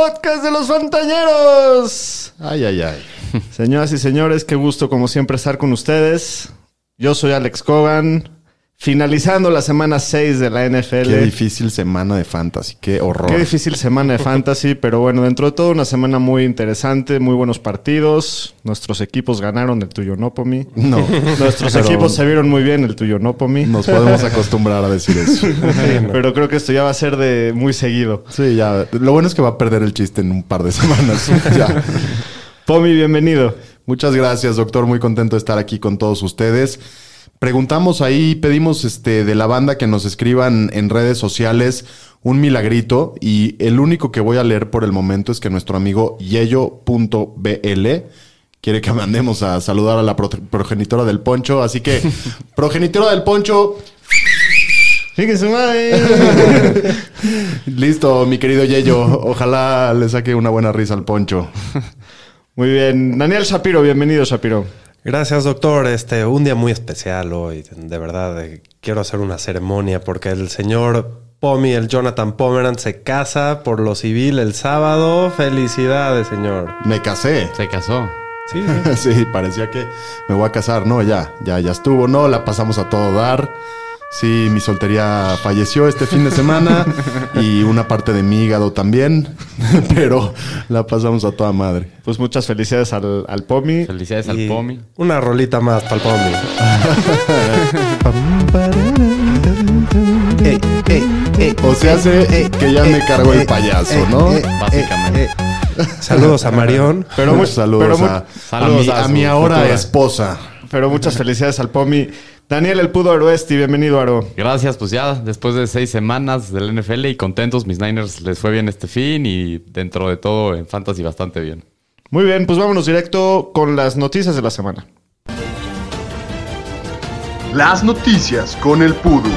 Podcast de los Fantañeros. Ay, ay, ay. Señoras y señores, qué gusto como siempre estar con ustedes. Yo soy Alex Cogan, finalizando la semana 6 de la NFL. Qué difícil semana de fantasy, qué horror. Qué difícil semana de fantasy, pero bueno, dentro de todo una semana muy interesante, muy buenos partidos. Nuestros equipos ganaron, el tuyo no, Pomi. No. Nuestros Pero equipos se vieron muy bien, el tuyo no, Pomi. Nos podemos acostumbrar a decir eso. Pero creo que esto ya va a ser de muy seguido. Sí, ya. Lo bueno es que va a perder el chiste en un par de semanas. ya. Pomi, bienvenido. Muchas gracias, doctor. Muy contento de estar aquí con todos ustedes. Preguntamos ahí, pedimos este, de la banda que nos escriban en redes sociales un milagrito y el único que voy a leer por el momento es que nuestro amigo yeyo.bl quiere que mandemos a saludar a la pro- progenitora del poncho. Así que, progenitora del poncho, madre. listo, mi querido Yeyo. Ojalá le saque una buena risa al poncho. Muy bien. Daniel Shapiro, bienvenido, Shapiro. Gracias, doctor. Este, un día muy especial hoy. De verdad, eh, quiero hacer una ceremonia porque el señor Pomi, el Jonathan Pomeran, se casa por lo civil el sábado. Felicidades, señor. Me casé. Se casó. Sí, Sí, parecía que me voy a casar. No, ya, ya, ya estuvo. No, la pasamos a todo dar. Sí, mi soltería falleció este fin de semana y una parte de mi hígado también, pero la pasamos a toda madre. Pues muchas felicidades al, al Pomi. Felicidades Y al Pomi. Una rolita más para el Pomi. O sea, hace que ya me cargó el payaso, ¿no? Básicamente. Saludos a Marión. Pero, Muchos mu- saludos pero a, mi, a a su mi ahora futura. esposa. pero muchas felicidades al Pomi. Daniel El Pudo Aroesti, bienvenido, Aro. Gracias, pues ya después de seis semanas del NFL y contentos, mis Niners les fue bien este fin y dentro de todo en Fantasy bastante bien. Muy bien, pues vámonos directo con las noticias de la semana. Las noticias con el Pudu.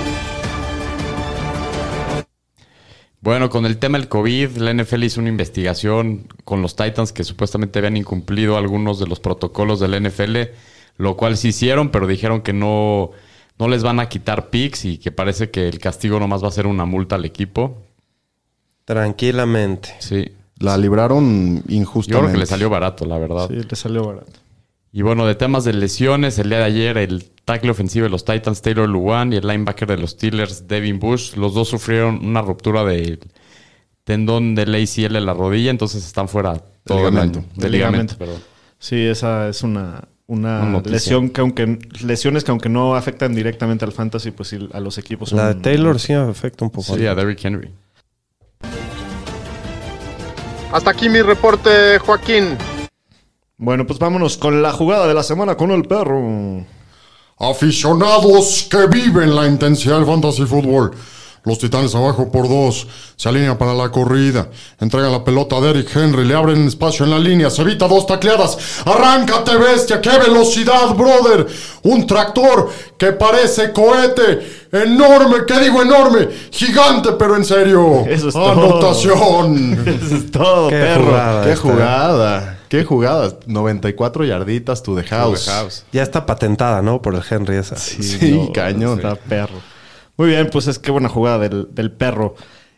Bueno, con el tema del COVID, la NFL hizo una investigación con los Titans que supuestamente habían incumplido algunos de los protocolos del NFL, lo cual sí hicieron, pero dijeron que no, no les van a quitar picks y que parece que el castigo nomás va a ser una multa al equipo. Tranquilamente. Sí. La libraron Yo injustamente. creo que le salió barato, la verdad. Sí, le salió barato. Y bueno, de temas de lesiones, el día de ayer el tackle ofensivo de los Titans, Taylor Luwan, y el linebacker de los Steelers, Devin Bush, los dos sufrieron una ruptura del tendón del ACL en la rodilla, entonces están fuera todo el ligamento. Del ligamento, ligamento. perdón. Sí, esa es una, una noticia. lesión que aunque lesiones que aunque no afectan directamente al fantasy, pues sí a los equipos. son- La de Taylor sí afecta un poco. Sí, a Derrick Henry. Hasta aquí mi reporte, Joaquín. Bueno, pues vámonos con la jugada de la semana con el perro. Aficionados que viven la intensidad del fantasy fútbol. Los titanes abajo por dos. Se alinean para la corrida. Entregan la pelota a Derrick Henry. Le abren espacio en la línea. Se evita dos tacleadas. Arráncate, bestia. ¡Qué velocidad, brother! Un tractor que parece cohete. Enorme. ¿Qué digo enorme? Gigante, pero en serio. Eso es todo. Anotación. Eso es todo, Qué perro. jugada. Qué esta. jugada. Qué jugada. 94 yarditas to the house. Ya está patentada, ¿no? Por el Henry esa. Sí, cañón. Está perro. Muy bien, pues es que buena jugada del, del perro.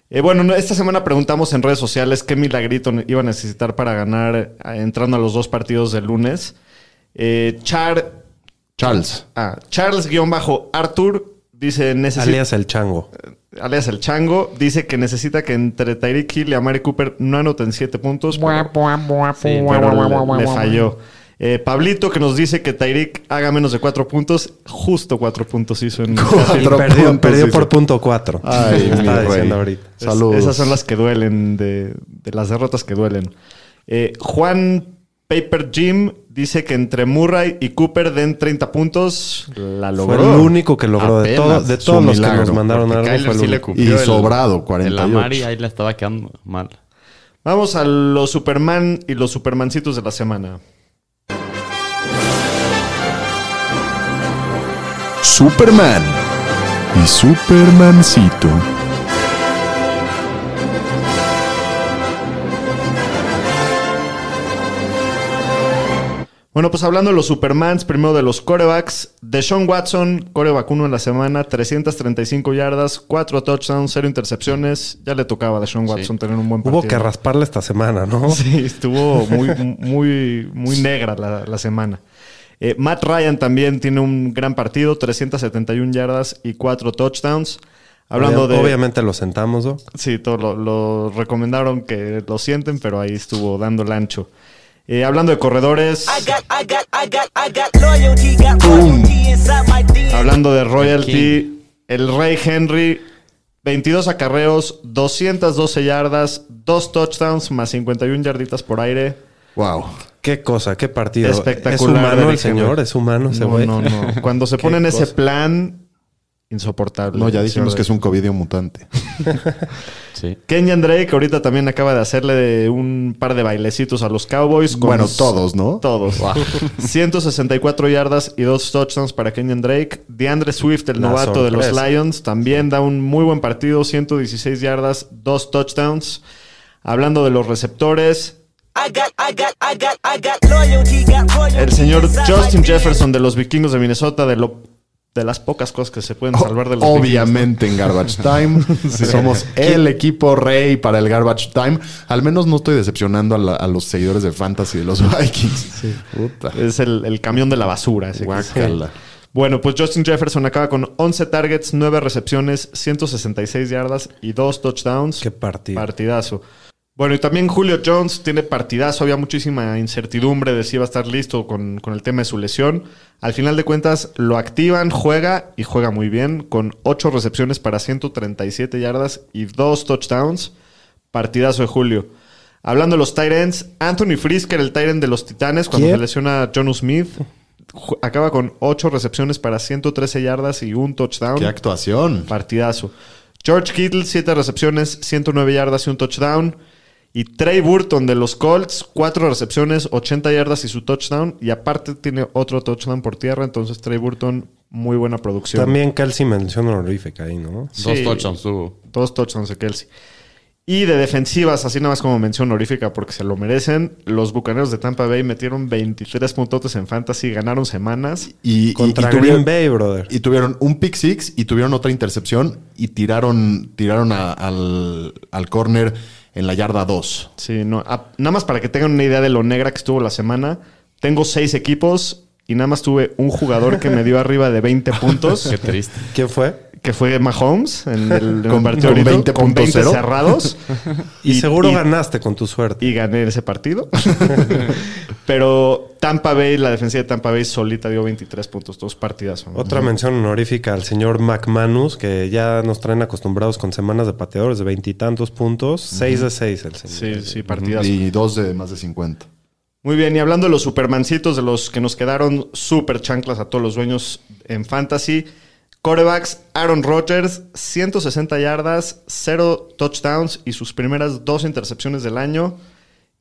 Eh, bueno, no, esta semana preguntamos en redes sociales qué milagrito iba a necesitar para ganar eh, entrando a los dos partidos del lunes. Eh, Char, Charles. ah, Charles-Arthur dice necesita Alias el chango. alias el chango, dice que necesita que entre Tyreek Hill y Amari Cooper no anoten siete puntos. Pero, sí, pero le, le falló. Eh, Pablito que nos dice que Tyreek haga menos de cuatro puntos. Justo cuatro puntos hizo en Cuatro perdió puntos perdió por punto cuatro. Ay, diciendo ahorita. Saludos. Esas son las que duelen, de, de las derrotas que duelen. Eh, Juan Paper Jim dice que entre Murray y Cooper den 30 puntos. La Fue logró. el único que logró de, todo- de todos los que nos mandaron algo. Fue el sí le único. cumplió Y el- sobrado, El 48. Amari ahí le estaba quedando mal. Vamos a los Superman y los Supermancitos de la semana. Superman y Supermancito. Bueno, pues hablando de los Supermans, primero de los corebacks. Deshaun Watson, coreback 1 en la semana, 335 yardas, 4 touchdowns, 0 intercepciones. Ya le tocaba a Deshaun Watson tener un buen partido. Hubo que rasparle esta semana, ¿no? Sí, estuvo muy, muy, muy negra la, la semana. Eh, Matt Ryan también tiene un gran partido, 371 yardas y 4 touchdowns. Hablando Obvia- de... Obviamente lo sentamos, ¿no? Sí, todo lo, lo recomendaron que lo sienten, pero ahí estuvo dando el ancho. Eh, hablando de corredores, hablando de royalty, el Rey Henry, 22 acarreos, 212 yardas, 2 touchdowns más 51 yarditas por aire. Wow. Qué cosa, qué partido. Espectacular. Es humano el señor, es humano ese No, güey. no, no. Cuando se Qué pone en ese plan, insoportable. No, ya dijimos que es un covidio mutante. Sí. Kenyan Drake ahorita también acaba de hacerle un par de bailecitos a los Cowboys. con- Bueno, todos, ¿no? Todos. 164 yardas y dos touchdowns para Kenyan Drake. DeAndre Swift, el La novato de los. Lions, también da un muy buen partido. 116 yardas, dos touchdowns. Hablando de los receptores, el señor Justin Jefferson de los vikingos de Minnesota, de, lo, de las pocas cosas que se pueden salvar de los. Obviamente en Garbage Time. Somos el equipo rey para el Garbage Time. Al menos no estoy decepcionando a, la- a los seguidores de Fantasy de los Vikings. Puta. Es el, el camión de la basura. Ese. Bueno, pues Justin Jefferson acaba con 11 targets, 9 recepciones, 166 yardas y 2 touchdowns. Qué partido. Partidazo. Bueno, y también Julio Jones tiene partidazo. Había muchísima incertidumbre de si iba a estar listo con, con el tema de su lesión. Al final de cuentas, lo activan, juega y juega muy bien, con 8 recepciones para 137 yardas y 2 touchdowns. Partidazo de Julio. Hablando de los ends, Anthony Frisker, el end de los Titanes, cuando ¿Quién? se lesiona a Jonu Smith, acaba con 8 recepciones para 113 yardas y un touchdown. Qué actuación. Partidazo. George Kittle, 7 recepciones, 109 yardas y un touchdown. Y Trey Burton de los Colts, 4 recepciones, 80 yardas y su touchdown. Y aparte tiene otro touchdown por tierra. Entonces Trey Burton, muy buena producción. También Kelsey mención honorífica ahí, ¿no? Sí. Dos touchdowns tuvo. Dos touchdowns de Kelsey. Y de defensivas, así nada más como mención honorífica porque se lo merecen. Los Bucaneros de Tampa Bay metieron 23 puntotes en Fantasy, ganaron semanas. Y, y- Contra y tuvieron, Green Bay, brother. y tuvieron un pick six y tuvieron otra intercepción y tiraron, tiraron a- al, al corner en la yarda 2. Sí, no, a- nada más para que tengan una idea de lo negra que estuvo la semana. Tengo seis equipos y nada más tuve un jugador que me dio arriba de 20 puntos, Qué triste. ¿Quién fue? Que fue Mahomes en el, el Con- partido con ahorita, 20.0. con 20 cerrados. Y, seguro y- ganaste con tu suerte. y gané ese partido. Pero Tampa Bay, la defensiva de Tampa Bay solita dio 23 puntos, dos partidas. Otra mención honorífica al señor McManus, que ya nos traen acostumbrados con semanas de pateadores de veintitantos puntos. Seis de seis el señor. Sí, sí, partidas. Y dos de más de 50. Muy bien, y hablando de los supermancitos, de los que nos quedaron super chanclas a todos los dueños en fantasy. Corebacks, Aaron Rodgers, 160 yardas, 0 touchdowns y sus primeras dos intercepciones del año.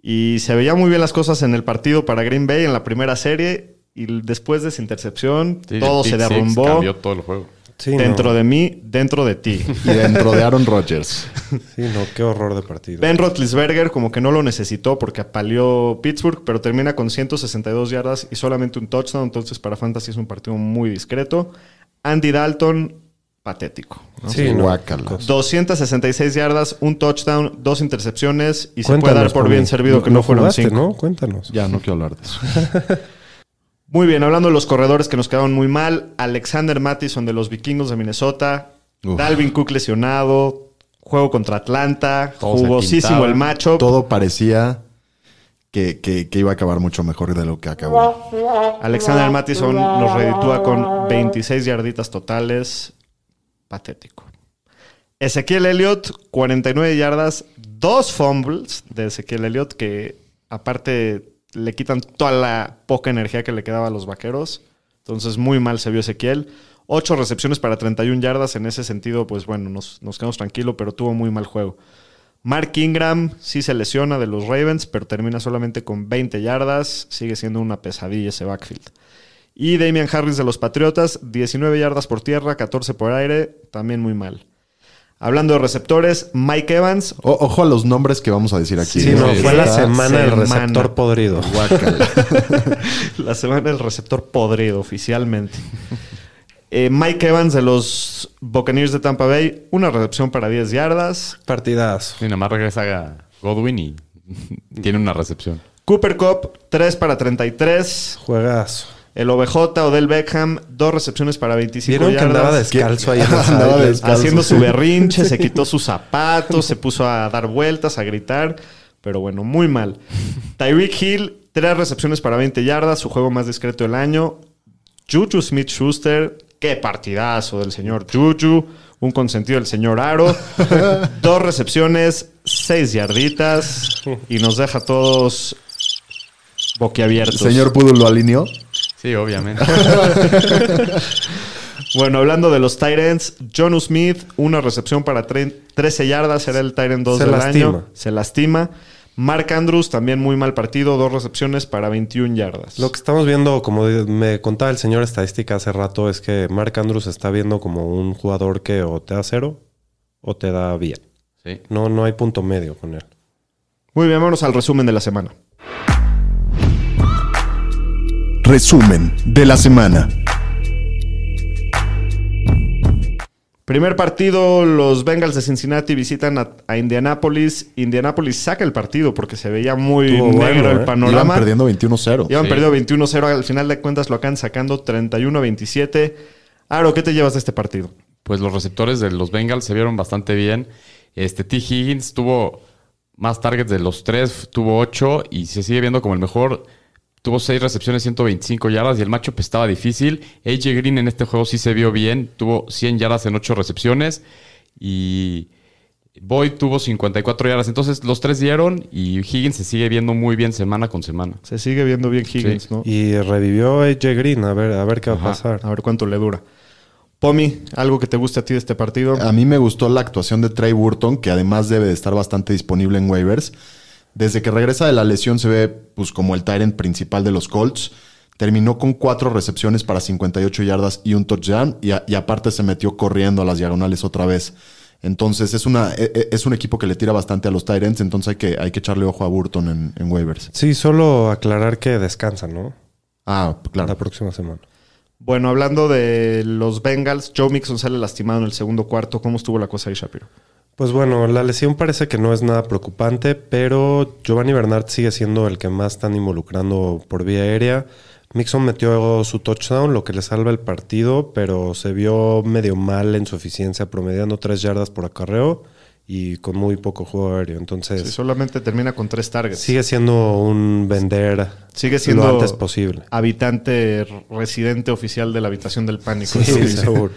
Y se veían muy bien las cosas en el partido para Green Bay en la primera serie. Y después de esa intercepción, Sí, todo se derrumbó. Cambió todo el juego. Sí, dentro no. de mí, dentro de ti. Y dentro de Aaron Rodgers. Sí, no, qué horror de partido. Ben Roethlisberger como que no lo necesitó porque apaleó Pittsburgh, pero termina con 162 yardas y solamente un touchdown. Entonces para Fantasy es un partido muy discreto. Andy Dalton, patético. ¿no? Sí, no. Guácala. 266 yardas, un touchdown, dos intercepciones y se puede dar por bien servido que no fueron jugaste, cinco. ¿no? Cuéntanos. Ya no quiero hablar de eso. Muy bien, hablando de los corredores que nos quedaron muy mal, Alexander Mattison de los Vikingos de Minnesota, Uf. Dalvin Cook lesionado, juego contra Atlanta, Todo jugosísimo el matchup. Todo parecía que, iba a acabar mucho mejor de lo que acabó. Alexander Mattison nos reditúa con 26 yarditas totales. Patético. Ezequiel Elliott, 49 yardas, dos fumbles de Ezequiel Elliott, que aparte le quitan toda la poca energía que le quedaba a los vaqueros. Entonces, muy mal se vio Ezequiel. Ocho recepciones para 31 yardas. En ese sentido, pues bueno, nos, nos quedamos tranquilos, pero tuvo muy mal juego. Mark Ingram sí se lesiona de los Ravens, pero termina solamente con 20 yardas. Sigue siendo una pesadilla ese backfield. Y Damian Harris de los Patriotas, 19 yardas por tierra, 14 por aire, también muy mal. Hablando de receptores, Mike Evans. O- ojo a los nombres que vamos a decir aquí. Sí, no, fue la semana del receptor podrido. La semana del receptor podrido, oficialmente. Eh, Mike Evans de los Buccaneers de Tampa Bay, una recepción para 10 yardas. Partidazo. Sí, nada más regresa Godwin y tiene una recepción. Cooper Cup, 3 para 33. Juegazo. El OBJ, Odell Beckham, dos recepciones para 25 ¿Vieron que yardas. andaba descalzo ahí Andaba descalzo. haciendo su sí. berrinche, se quitó sus zapatos, se puso a dar vueltas, a gritar, pero bueno, muy mal. Tyreek Hill, tres recepciones para 20 yardas, su juego más discreto del año. Juju Smith Schuster, qué partidazo del señor Juju, un consentido del señor Aro, dos recepciones, seis yarditas y nos deja a todos boquiabiertos. Señor Pudul lo alineó. Sí, obviamente. Bueno, hablando de los Tyrants, John Smith, una recepción para tre- 13 yardas, era el Tyrant 2 Se del lastima. año. Se lastima. Mark Andrews, también muy mal partido, dos recepciones para 21 yardas. Lo que estamos viendo, como me contaba el señor estadística hace rato, es que Mark Andrews está viendo como un jugador que o te da cero o te da bien. Sí. No, no hay punto medio con él. Muy bien, vámonos al resumen de la semana. Resumen de la semana. Primer partido, los Bengals de Cincinnati visitan a, a Indianapolis. Indianapolis saca el partido porque se veía muy Estuvo negro bueno, el ¿eh? Iban panorama. perdiendo 21-0. Iban Sí. perdido 21-0. Al final de cuentas lo acaban sacando 31-27. Aro, ¿qué te llevas de este partido? Pues los receptores de los Bengals se vieron bastante bien. Este T. Higgins tuvo más targets de los tres, tuvo ocho y se sigue viendo como el mejor. Tuvo seis recepciones, 125 yardas y el matchup estaba difícil. AJ Green en este juego sí se vio bien. Tuvo 100 yardas en ocho recepciones y Boyd tuvo 54 yardas. Entonces los tres dieron y Higgins se sigue viendo muy bien semana con semana. Se sigue viendo bien Higgins, Sí. ¿no? Y revivió AJ Green, a ver, a ver qué va a pasar. A ver cuánto le dura. Pomi, ¿algo que te guste a ti de este partido? A mí me gustó la actuación de Trey Burton, que además debe de estar bastante disponible en waivers. Desde que regresa de la lesión se ve pues, como el Tyrant principal de los Colts. Terminó con cuatro recepciones para 58 yardas y un touchdown. Y, a- y aparte se metió corriendo a las diagonales otra vez. Entonces es, una, e- e- es un equipo que le tira bastante a los Tyrants. Entonces hay que, hay que echarle ojo a Burton en, en waivers. Sí, solo aclarar que descansan, ¿no? Ah, La claro. próxima semana. Bueno, hablando de los Bengals, Joe Mixon sale lastimado en el segundo cuarto. ¿Cómo estuvo la cosa ahí, Shapiro? Pues bueno, la lesión parece que no es nada preocupante, pero Giovanni Bernard sigue siendo el que más están involucrando por vía aérea. Mixon metió su touchdown, lo que le salva el partido, pero se vio medio mal en su eficiencia, promediando tres yardas por acarreo y con muy poco juego aéreo. Entonces, Sí, solamente termina con tres targets. sigue siendo un vender Sigue siendo lo antes posible. habitante residente oficial de la habitación del pánico. Sí, dice. seguro.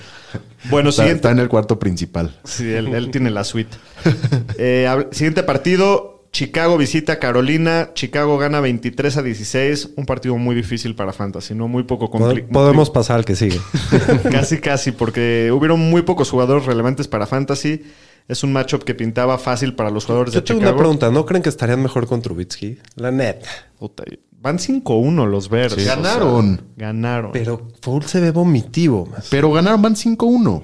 Bueno, Está, siguiente. está en el cuarto principal. Sí, él, él tiene la suite. Eh, siguiente partido. Chicago visita a Carolina. Chicago gana 23 a 16. Un partido muy difícil para Fantasy, ¿no? Muy poco complicado. Podemos pasar al que sigue. casi, casi, porque hubieron muy pocos jugadores relevantes para Fantasy. Es un matchup que pintaba fácil para los jugadores Yo de tengo Chicago. una pregunta. ¿No creen que estarían mejor con Trubitsky? La neta. Puta, van 5-1 los Bears. o sea, Ganaron. ganaron. Pero Foles se ve vomitivo. man. Pero ganaron, van 5-1.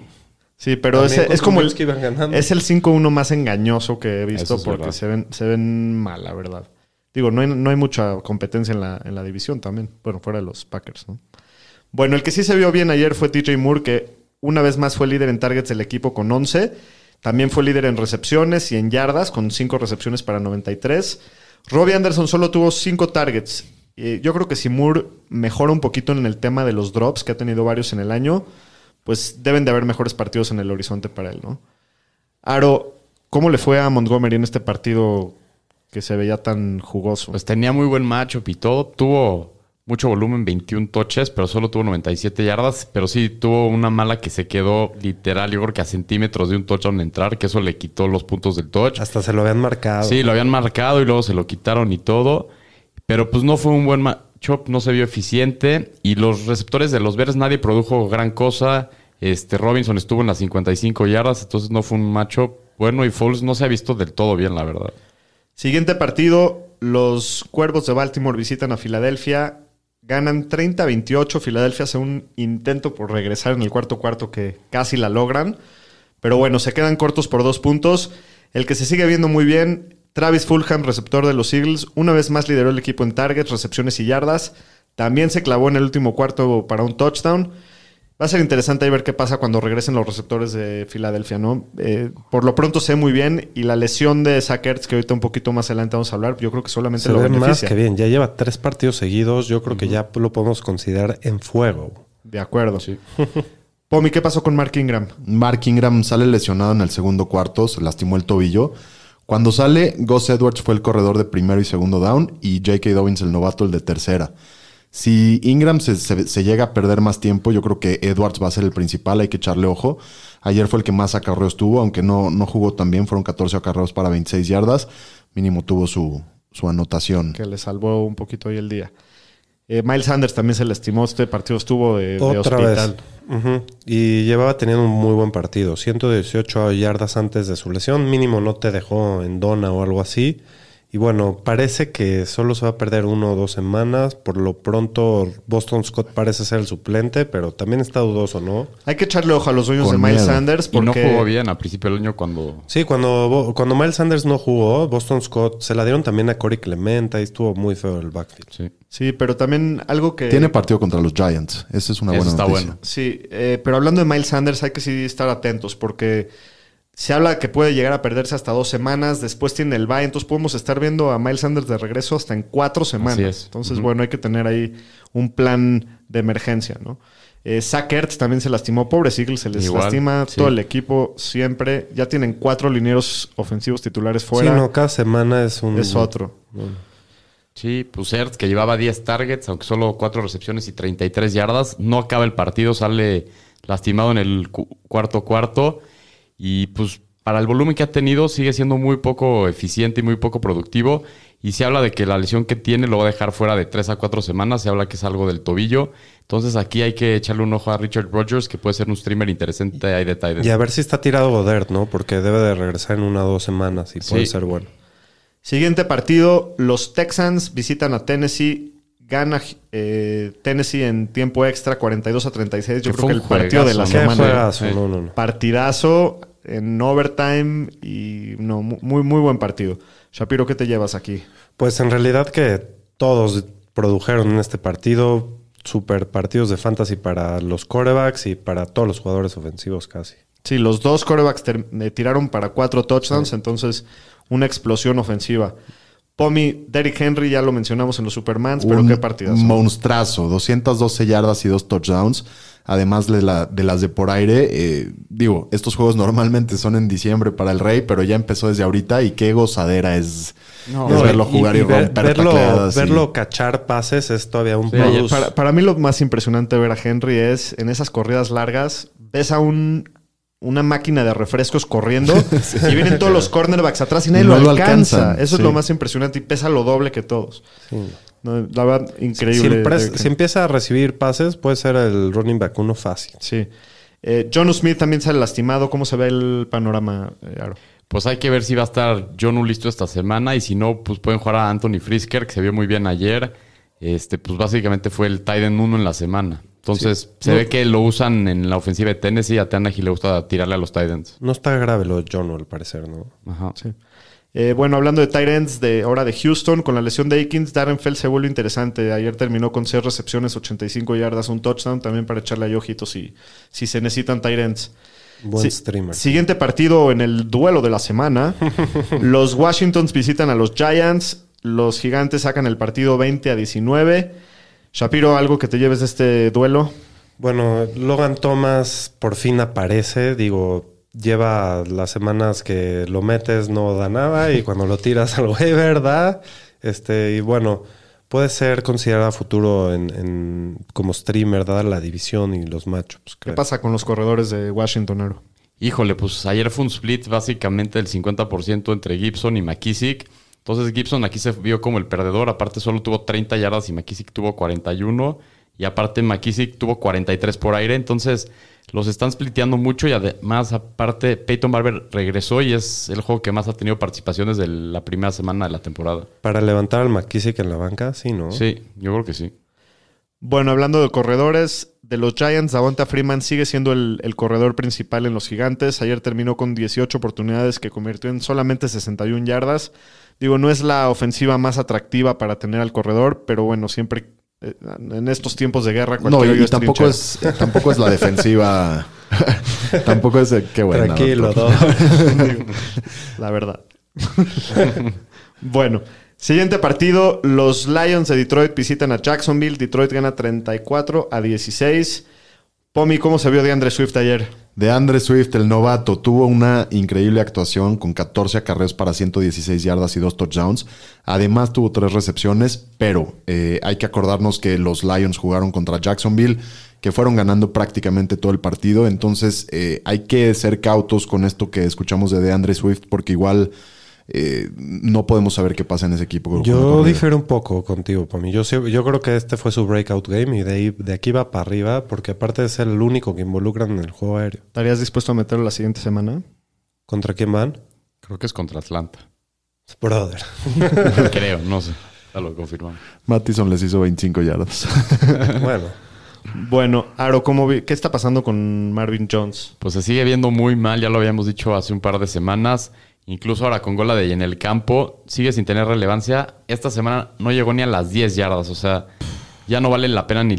Sí, pero ese- es como el, Trubisky iban ganando. es el 5-1 más engañoso que he visto es porque verdad. se ven, se ven mal, la verdad. Digo, no hay, no hay mucha competencia en la, en la división también. Bueno, fuera de los Packers, ¿no? Bueno, el que sí se vio bien ayer fue TJ Moore, que una vez más fue líder en targets del equipo con 11. También fue líder en recepciones y en yardas, con 5 recepciones para 93. Robbie Anderson solo tuvo 5 targets. Eh, yo creo que si Moore mejora un poquito en el tema de los drops, que ha tenido varios en el año, pues deben de haber mejores partidos en el horizonte para él, ¿no? Aro, ¿cómo le fue a Montgomery en este partido que se veía tan jugoso? Pues tenía muy buen matchup y todo. Tuvo mucho volumen, 21 touches, pero solo tuvo 97 yardas. Pero sí tuvo una mala que se quedó literal, yo creo que a centímetros de un touchdown entrar, que eso le quitó los puntos del touch. Hasta se lo habían marcado. Sí, lo habían marcado y luego se lo quitaron y todo. Pero pues no fue un buen matchup, no se vio eficiente. Y los receptores de los Bears nadie produjo gran cosa. Este Robinson estuvo en las 55 yardas, entonces no fue un matchup bueno y Foles no se ha visto del todo bien, la verdad. Siguiente partido, los Cuervos de Baltimore visitan a Filadelfia. Ganan 30-28. Filadelfia hace un intento por regresar en el cuarto cuarto que casi la logran. Pero bueno, se quedan cortos por dos puntos. El que se sigue viendo muy bien, Travis Fulham, receptor de los Eagles, una vez más lideró el equipo en targets, recepciones y yardas. También se clavó en el último cuarto para un touchdown. Va a ser interesante ver qué pasa cuando regresen los receptores de Filadelfia, ¿no? Eh, por lo pronto sé muy bien y la lesión de Sackers, que ahorita un poquito más adelante vamos a hablar, yo creo que solamente Se lo ve beneficia. más que bien. Ya lleva tres partidos seguidos. Yo creo que ya lo podemos considerar en fuego. De acuerdo. Pomi, ¿qué pasó con Mark Ingram? Mark Ingram sale lesionado en el segundo cuarto, se lastimó el tobillo. Cuando sale, Gus Edwards fue el corredor de primero y segundo down y J.K. Dobbins el novato el de tercera. Si Ingram se, se- se llega a perder más tiempo, yo creo que Edwards va a ser el principal, hay que echarle ojo. Ayer fue el que más acarreos tuvo, aunque no, no jugó tan bien, fueron 14 acarreos para 26 yardas. Mínimo tuvo su, su anotación. Que le salvó un poquito hoy el día. Eh, Miles Sanders también se lastimó. Este partido estuvo de, de Otra hospital. Y llevaba teniendo un muy buen partido. 118 yardas antes de su lesión. Mínimo no te dejó en dona o algo así. Y bueno, parece que solo se va a perder uno o dos semanas. Por lo pronto, Boston Scott parece ser el suplente, pero también está dudoso, ¿no? Hay que echarle ojo a los dueños Con de Miles miedo. Sanders Y no porque jugó bien a principio del año cuando... Sí, cuando, cuando Miles Sanders no jugó, Boston Scott se la dieron también a Corey Clement. Ahí estuvo muy feo el backfield. Sí. Sí, pero también algo que... Tiene partido contra los Giants. Esa es una Eso buena está noticia. bueno. Sí, eh, pero hablando de Miles Sanders hay que sí estar atentos porque se habla que puede llegar a perderse hasta dos semanas, después tiene el bye, entonces podemos estar viendo a Miles Sanders de regreso hasta en cuatro semanas. Así es. Entonces, bueno, hay que tener ahí un plan de emergencia, ¿no? Eh, Zach Ertz también se lastimó, pobre Eagles, se les Igual, lastima sí. todo el equipo siempre. Ya tienen cuatro linieros ofensivos titulares fuera. Sí, no, cada semana es un... Es otro. Sí, pues Ertz, que llevaba 10 targets, aunque solo 4 recepciones y 33 yardas, no acaba el partido, sale lastimado en el cu- cuarto cuarto. Y pues para el volumen que ha tenido, sigue siendo muy poco eficiente y muy poco productivo. Y se habla de que la lesión que tiene lo va a dejar fuera de 3 a 4 semanas. Se habla que es algo del tobillo. Entonces aquí hay que echarle un ojo a Richard Rogers, que puede ser un streamer interesante ahí de Titans. Y a ver si está tirado Godert, ¿no? Porque debe de regresar en una o dos semanas y puede Sí. ser bueno. Siguiente partido, los Texans visitan a Tennessee. Gana eh, Tennessee en tiempo extra 42 a 36. Yo Que creo que el partido de la semana. juegazo, Sí. no, no, no. Partidazo en overtime y no, mu- muy, muy buen partido. Shapiro, ¿qué te llevas aquí? Pues en realidad que todos produjeron en este partido super partidos de fantasy para los corebacks y para todos los jugadores ofensivos casi. Sí, los dos corebacks eh, tiraron para cuatro touchdowns, entonces una explosión ofensiva. Pomi, Derrick Henry, ya lo mencionamos en los Supermans, pero Un qué partidazo. monstruazo, 212 yardas y dos touchdowns. Además de, la- de las de por aire, eh, digo, estos juegos normalmente son en diciembre para el Rey, pero ya empezó desde ahorita y qué gozadera es, No, es no, verlo jugar y, ver- romper verlo, tacleadas y- verlo cachar pases es todavía un Sí, plus. Para, para mí lo más impresionante de ver a Henry es en esas corridas largas, ves a un, una máquina de refrescos corriendo y vienen todos los cornerbacks atrás y nadie Y lo no lo alcanza. alcanzan, Eso sí. es lo más impresionante y pesa lo doble que todos. No, la verdad, increíble. si empieza a recibir pases, puede ser el running back uno fácil. Sí. Eh, John Smith también sale lastimado. ¿Cómo se ve el panorama, eh, Aro? Pues hay que ver si va a estar John listo esta semana y si no, pues pueden jugar a Anthony Frisker, que se vio muy bien ayer. Este, pues básicamente fue el Titan 1 en la semana. Entonces, se ve que lo usan en la ofensiva de Tennessee. A Tannehill le gusta tirarle a los Titans. No está grave lo de John, al parecer, ¿no? Ajá. Eh, bueno, hablando de tight ends de ahora de Houston, con la lesión de Akins, Darren Feld se vuelve interesante. Ayer terminó con 6 recepciones, 85 yardas, un touchdown, también para echarle a ojitos si, si se necesitan tight ends. Buen Sí, streamer. Siguiente partido en el duelo de la semana. los Washingtons visitan a los Giants. Los gigantes sacan el partido 20 a 19. Shapiro, algo que te lleves de este duelo. Bueno, Logan Thomas por fin aparece. Digo, lleva las semanas que lo metes, no da nada. Y cuando lo tiras al waiver, da. Este, y bueno, puede ser considerado a futuro en, en- como streamer, dada la división y los matchups. ¿Qué pasa con los corredores de Washington, Aro? Híjole, pues ayer fue un split básicamente del 50% entre Gibson y McKissick. Entonces Gibson aquí se vio como el perdedor. Aparte solo tuvo 30 yardas y McKissick tuvo 41. Y aparte McKissick tuvo 43 por aire. Entonces los están spliteando mucho. Y además aparte Peyton Barber regresó y es el juego que más ha tenido participación desde la primera semana de la temporada. Para levantar al McKissick en la banca, sí, ¿no? Sí, yo creo que sí. Bueno, hablando de corredores, de los Giants, Davonta Freeman sigue siendo el, el, corredor principal en los gigantes. Ayer terminó con 18 oportunidades que convirtió en solamente 61 yardas. Digo, no es la ofensiva más atractiva para tener al corredor, pero bueno, siempre eh, en estos tiempos de guerra No, y, y tampoco, es, eh, tampoco es la defensiva. tampoco es eh, qué bueno. Tranquilo, ¿no? la verdad. bueno. Siguiente partido, los Lions de Detroit visitan a Jacksonville. Detroit gana 34 a 16. Pomi, ¿cómo se vio de Andre Swift ayer? De Andre Swift, el novato, tuvo una increíble actuación con 14 acarreos para 116 yardas y 2 touchdowns. Además tuvo tres recepciones, pero eh, hay que acordarnos que los Lions jugaron contra Jacksonville, que fueron ganando prácticamente todo el partido. Entonces eh, hay que ser cautos con esto que escuchamos de DeAndre Swift, porque igual eh, no podemos saber qué pasa en ese equipo. Yo difiero un poco contigo, Pami. Yo, yo creo que este fue su breakout game y de, ahí, de aquí va para arriba, porque aparte de ser el único que involucran en el juego aéreo. ¿Estarías dispuesto a meterlo la siguiente semana? ¿Contra quién van? Creo que es contra Atlanta. Brother. Creo, no sé. Ya lo confirmamos. Mattison les hizo 25 yardas. bueno. Bueno, Aro, ¿cómo vi? ¿qué está pasando con Marvin Jones? Pues se sigue viendo muy mal, ya lo habíamos dicho hace un par de semanas. Incluso ahora con Gola de en el campo sigue sin tener relevancia. Esta semana no llegó ni a las 10 yardas. O sea, ya no vale la pena ni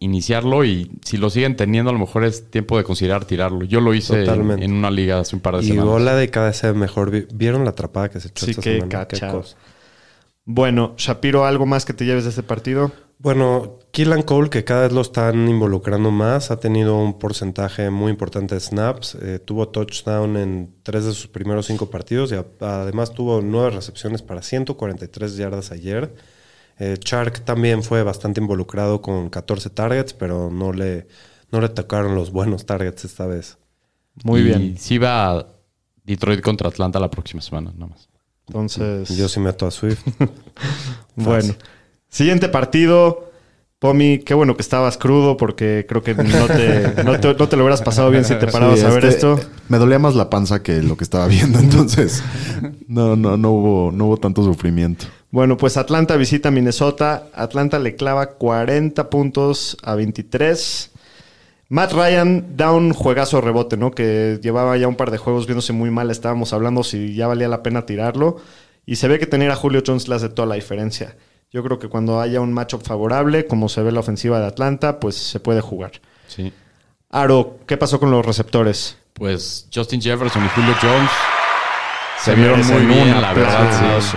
iniciarlo. Y si lo siguen teniendo, a lo mejor es tiempo de considerar tirarlo. Yo lo hice en, en, una liga hace un par de y semanas. Y Gola de cada vez mejor. ¿Vieron la atrapada que se echó sí, esta qué semana? Qué cosa. Bueno, Shapiro, ¿algo más que te lleves de este partido? Bueno, Killan Cole, que cada vez lo están involucrando más, ha tenido un porcentaje muy importante de snaps. Eh, tuvo touchdown en tres de sus primeros cinco partidos y a, además tuvo nueve recepciones para 143 yardas ayer. Eh, Chark también fue bastante involucrado con 14 targets, pero no le, no le tocaron los buenos targets esta vez. Muy y bien. Sí va a Detroit contra Atlanta la próxima semana, nada más. Entonces. Yo sí meto a Swift. bueno. Siguiente partido. Pomi, qué bueno que estabas crudo porque creo que no te, no te, no te lo hubieras pasado bien si te parabas Sí, a ver este, esto. Me dolía más la panza que lo que estaba viendo, entonces no, no, no hubo, no hubo tanto sufrimiento. Bueno, pues Atlanta visita Minnesota. Atlanta le clava 40 puntos a 23. Matt Ryan da un juegazo de rebote, ¿no? Que llevaba ya un par de juegos viéndose muy mal. Estábamos hablando si ya valía la pena tirarlo. Y se ve que tener a Julio Jones le hace toda la diferencia. Yo creo que cuando haya un matchup favorable, como se ve la ofensiva de Atlanta, pues se puede jugar. Sí. Aro, ¿qué pasó con los receptores? Pues Justin Jefferson y Julio Jones se, Se vieron muy bien, la verdad. sí.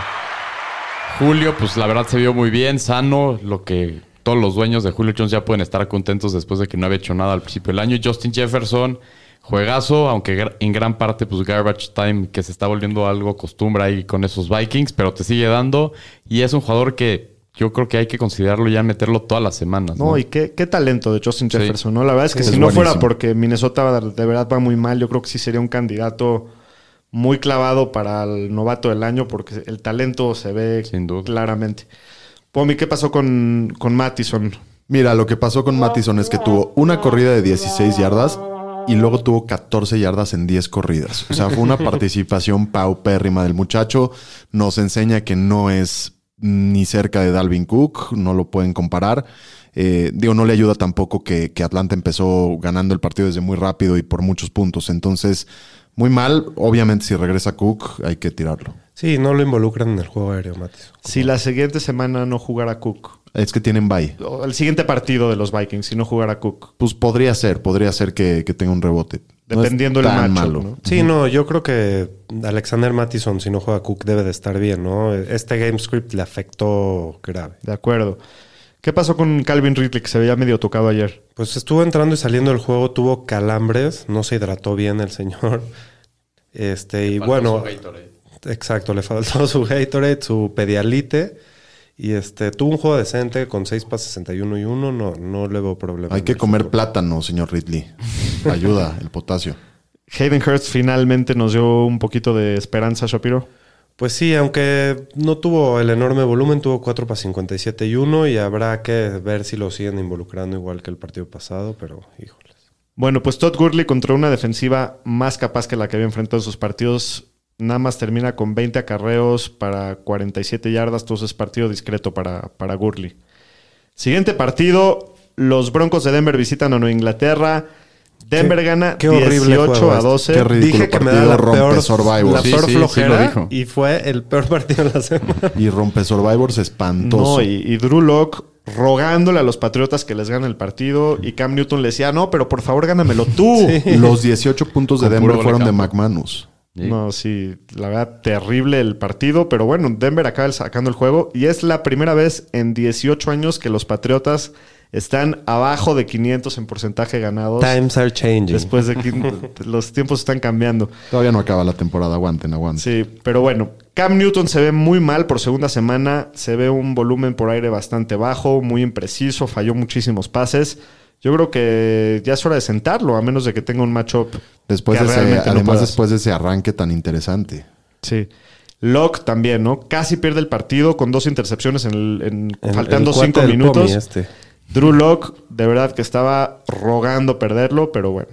Julio, pues la verdad se vio muy bien, sano, lo que todos los dueños de Julio Jones ya pueden estar contentos después de que no había hecho nada al principio del año. Justin Jefferson, juegazo, aunque en gran parte, pues garbage time, que se está volviendo algo costumbre ahí con esos Vikings, pero te sigue dando. Y es un jugador que yo creo que hay que considerarlo ya meterlo todas las semanas. No, ¿no? y qué, qué talento de Justin Sí. Jefferson, ¿no? La verdad es que Sí, si es no fuera porque Minnesota de verdad va muy mal, yo creo que sí sería un candidato muy clavado para el novato del año porque el talento se ve Sin duda. claramente. Pomi, ¿qué pasó con, con Mattison? Mira, lo que pasó con Mattison es que tuvo una corrida de 16 yardas y luego tuvo 14 yardas en 10 corridas. O sea, fue una participación paupérrima del muchacho. Nos enseña que no es ni cerca de Dalvin Cook, no lo pueden comparar. Eh, digo, no le ayuda tampoco que, que Atlanta empezó ganando el partido desde muy rápido y por muchos puntos. Entonces, muy mal. Obviamente, si regresa Cook, hay que tirarlo. Sí, no lo involucran en el juego aéreo, Matis. Si la siguiente semana no jugara Cook, Es que tienen bye. el siguiente partido de los Vikings, si no jugara Cook, Pues podría ser, podría ser que, que tenga un rebote. No es dependiendo del tan matchup, malo. ¿no? Sí, no, yo creo que Alexander Mattison, si no juega Cook, debe de estar bien, ¿no? Este game script le afectó grave. De acuerdo. ¿Qué pasó con Calvin Ridley que se veía medio tocado ayer? Pues estuvo entrando y saliendo del juego, tuvo calambres, no se hidrató bien el señor. Este, y bueno, exacto, le faltó su Gatorade, su Pedialite. Y este, tuvo un juego decente con 6 pases 61 y 1, no, no le veo problema. Hay que comer plátano, señor Ridley. Ayuda el potasio. Hayden Hurst finalmente nos dio un poquito de esperanza, Shapiro. Pues sí, aunque no tuvo el enorme volumen, tuvo 4 para 57 y 1 y habrá que ver si lo siguen involucrando igual que el partido pasado, pero híjoles. Bueno, pues Todd Gurley contra una defensiva más capaz que la que había enfrentado en sus partidos, nada más termina con 20 acarreos para 47 yardas, entonces partido discreto para, para Gurley. Siguiente partido, los Broncos de Denver visitan a Nueva Inglaterra. Denver Qué- gana qué horrible 18 juego a este. 12. Qué ridículo Dije que me da partido, la rompe peor, Survivor. la Sí, peor sí, sí lo flojera y fue el peor partido de la semana. Y rompe Survivors espantoso. No, y, y Drew Lock rogándole a los Patriotas que les ganen el partido. Y Cam Newton le decía, no, pero por favor gánamelo tú. Los 18 puntos de Denver fueron de. McManus. Sí. No, sí, la verdad, terrible el partido. Pero bueno, Denver acaba sacando el juego. Y es la primera vez en 18 años que los Patriotas están abajo de 500 en porcentaje ganados. Times are changing. Después de que los tiempos están cambiando. Todavía no acaba la temporada, aguanten, aguanten. Sí, pero bueno, Cam Newton se ve muy mal por segunda semana, se ve un volumen por aire bastante bajo, muy impreciso, falló muchísimos pases. Yo creo que ya es hora de sentarlo, a menos de que tenga un matchup. Después que de ese, realmente no además, después de ese arranque tan interesante. Sí. Locke también, ¿no? Casi pierde el partido con dos intercepciones en, el- en- El- faltando el cinco minutos. Este. Drew Locke, de verdad que estaba rogando perderlo, pero bueno,